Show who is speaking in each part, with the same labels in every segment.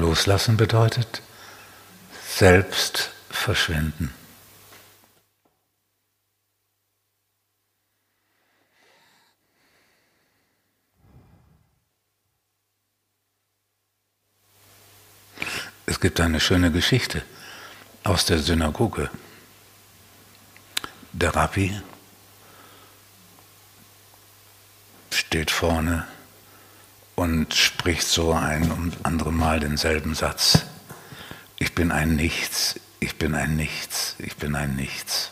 Speaker 1: Loslassen bedeutet selbst verschwinden. Es gibt eine schöne Geschichte aus der Synagoge. Der Rabbi steht vorne und spricht so ein und andere Mal denselben Satz. Ich bin ein Nichts, ich bin ein Nichts, ich bin ein Nichts.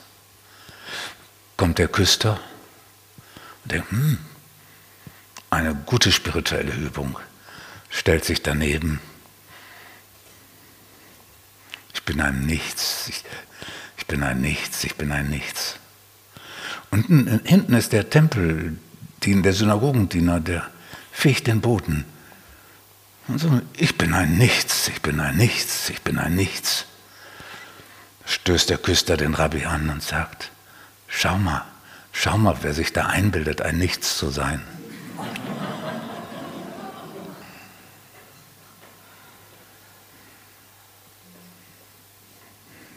Speaker 1: Kommt der Küster und denkt, hm, eine gute spirituelle Übung, stellt sich daneben. Ich bin ein Nichts, ich, ich bin ein Nichts, ich bin ein Nichts. Und hinten ist der Tempel, der Synagogendiener, der fegt den Boden. Und so, ich bin ein Nichts, ich bin ein Nichts, ich bin ein Nichts. Stößt der Küster den Rabbi an und sagt, schau mal, schau mal, wer sich da einbildet, ein Nichts zu sein.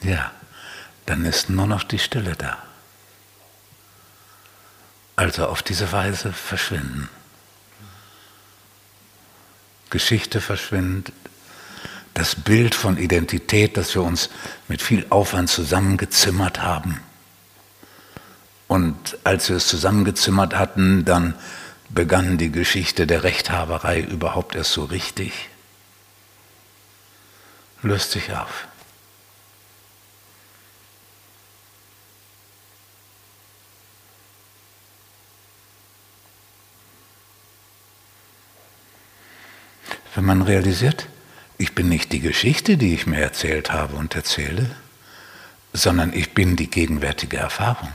Speaker 1: Ja, dann ist nur noch die Stille da. Also auf diese Weise verschwinden. Geschichte verschwindet, das Bild von Identität, das wir uns mit viel Aufwand zusammengezimmert haben. Und als wir es zusammengezimmert hatten, dann begann die Geschichte der Rechthaberei überhaupt erst so richtig. Löst sich auf. Wenn man realisiert, ich bin nicht die Geschichte, die ich mir erzählt habe und erzähle, sondern ich bin die gegenwärtige Erfahrung.